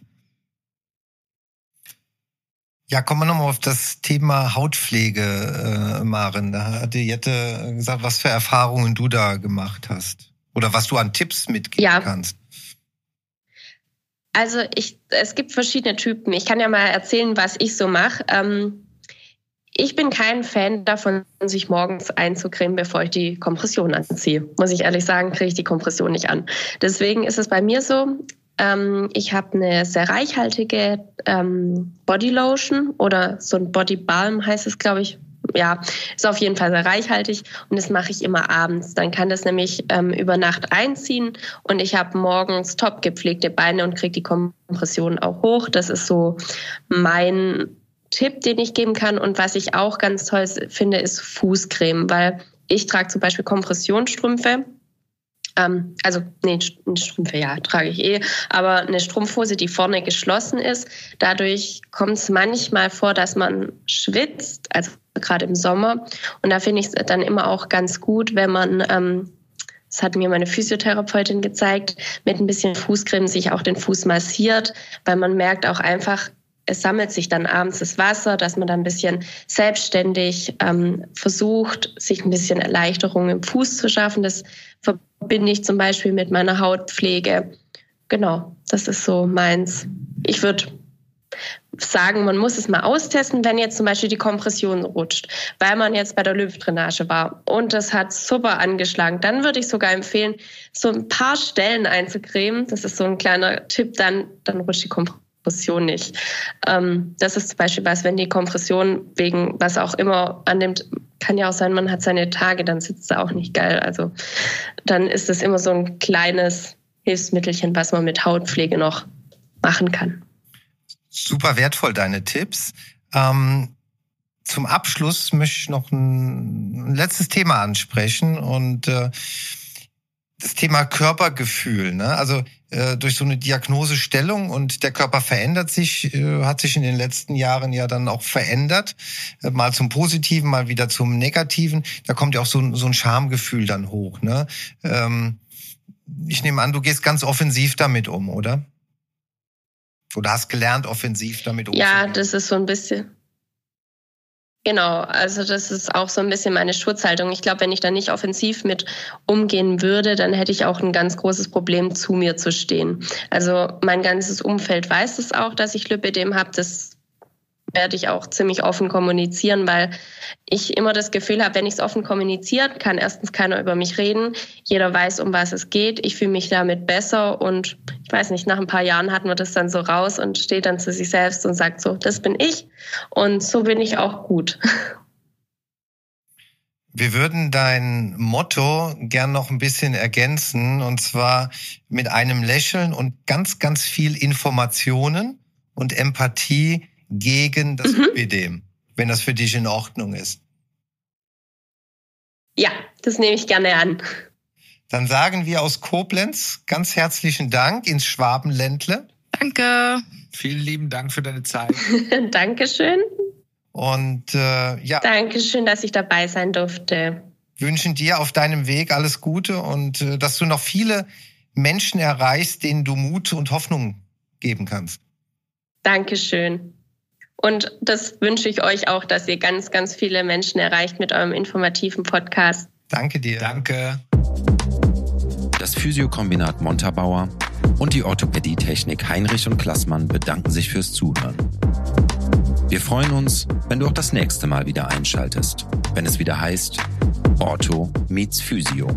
Ja, kommen wir nochmal auf das Thema Hautpflege, äh, Maren. Da hat die Jette gesagt, was für Erfahrungen du da gemacht hast. Oder was du an Tipps mitgeben ja. kannst. Also ich, es gibt verschiedene Typen. Ich kann ja mal erzählen, was ich so mache. Ähm, ich bin kein Fan davon, sich morgens einzucremen, bevor ich die Kompression anziehe. Muss ich ehrlich sagen, kriege ich die Kompression nicht an. Deswegen ist es bei mir so, ähm, ich habe eine sehr reichhaltige ähm, Bodylotion oder so ein Body Balm heißt es, glaube ich. Ja, ist auf jeden Fall sehr reichhaltig und das mache ich immer abends. Dann kann das nämlich ähm, über Nacht einziehen und ich habe morgens top gepflegte Beine und kriege die Kompression auch hoch. Das ist so mein Tipp, den ich geben kann. Und was ich auch ganz toll finde, ist Fußcreme, weil ich trage zum Beispiel Kompressionsstrümpfe ähm, also, nee, Strümpfe, ja, trage ich eh, aber eine Strumpfhose, die vorne geschlossen ist. Dadurch kommt es manchmal vor, dass man schwitzt, also gerade im Sommer. Und da finde ich es dann immer auch ganz gut, wenn man ähm, das hat mir meine Physiotherapeutin gezeigt, mit ein bisschen Fußcreme sich auch den Fuß massiert, weil man merkt auch einfach, es sammelt sich dann abends das Wasser, dass man dann ein bisschen selbstständig ähm, versucht, sich ein bisschen Erleichterung im Fuß zu schaffen. Das verbinde ich zum Beispiel mit meiner Hautpflege. Genau, das ist so meins. Ich würde sagen, man muss es mal austesten, wenn jetzt zum Beispiel die Kompression rutscht, weil man jetzt bei der Lymphdrainage war und das hat super angeschlagen. Dann würde ich sogar empfehlen, so ein paar Stellen einzucremen. Das ist so ein kleiner Tipp, dann, dann rutscht die Kompression nicht. Ähm, das ist zum Beispiel was, wenn die Kompression wegen was auch immer annimmt, kann ja auch sein, man hat seine Tage, dann sitzt er auch nicht geil. Also dann ist es immer so ein kleines Hilfsmittelchen, was man mit Hautpflege noch machen kann. Super wertvoll, deine Tipps. Ähm, zum Abschluss möchte ich noch ein, ein letztes Thema ansprechen und äh, das Thema Körpergefühl. Ne? Also äh, durch so eine Diagnosestellung und der Körper verändert sich, äh, hat sich in den letzten Jahren ja dann auch verändert, äh, mal zum Positiven, mal wieder zum Negativen. Da kommt ja auch so, so ein Schamgefühl dann hoch. Ne? Ähm, ich nehme an, du gehst ganz offensiv damit um, oder? Oder hast gelernt, offensiv damit umzugehen? Ja, das ist so ein bisschen. Genau, also das ist auch so ein bisschen meine Schutzhaltung. Ich glaube, wenn ich da nicht offensiv mit umgehen würde, dann hätte ich auch ein ganz großes Problem, zu mir zu stehen. Also mein ganzes Umfeld weiß es auch, dass ich Lipidem habe. Das werde ich auch ziemlich offen kommunizieren, weil ich immer das Gefühl habe, wenn ich es offen kommuniziere, kann erstens keiner über mich reden. Jeder weiß, um was es geht. Ich fühle mich damit besser und ich weiß nicht, nach ein paar Jahren hat man das dann so raus und steht dann zu sich selbst und sagt so, das bin ich und so bin ich auch gut. Wir würden dein Motto gern noch ein bisschen ergänzen und zwar mit einem Lächeln und ganz, ganz viel Informationen und Empathie gegen das mhm. Lipidem, wenn das für dich in Ordnung ist. Ja, das nehme ich gerne an. Dann sagen wir aus Koblenz ganz herzlichen Dank ins Schwabenländle. Danke. Vielen lieben Dank für deine Zeit. Dankeschön. Und äh, ja. Dankeschön, dass ich dabei sein durfte. Wünschen dir auf deinem Weg alles Gute und äh, dass du noch viele Menschen erreichst, denen du Mut und Hoffnung geben kannst. Dankeschön. Und das wünsche ich euch auch, dass ihr ganz, ganz viele Menschen erreicht mit eurem informativen Podcast. Danke dir. Danke. Das Physiokombinat Montabaur und die Orthopädietechnik Heinrich und Klassmann bedanken sich fürs Zuhören. Wir freuen uns, wenn du auch das nächste Mal wieder einschaltest, wenn es wieder heißt Ortho meets Physio.